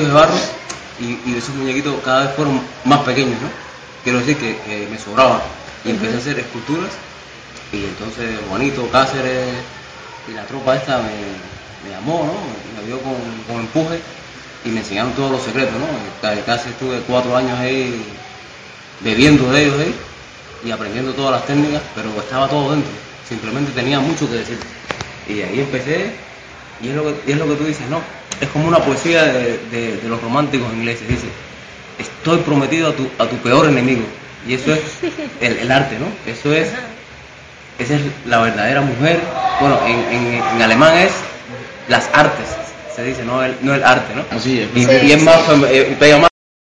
de barro y, y, esos muñequitos cada vez fueron más pequeños, ¿no? Quiero decir que, me sobraban y empecé a hacer esculturas y entonces Juanito Cáceres y la tropa esta me, llamó, ¿no? Me vio con, empuje y me enseñaron todos los secretos, ¿no? Casi estuve cuatro años ahí bebiendo de ellos ahí y aprendiendo todas las técnicas, pero estaba todo dentro, simplemente tenía mucho que decir. Y ahí empecé y es lo que, y es lo que tú dices, ¿no? Es como una poesía de, los románticos ingleses. Dice, estoy prometido a tu, a tu peor enemigo. Y eso es el, arte, ¿no? Eso es, esa es la verdadera mujer. Bueno, en, alemán es las artes, se dice, no el, no el arte, ¿no? Así es. Y, es más, pega más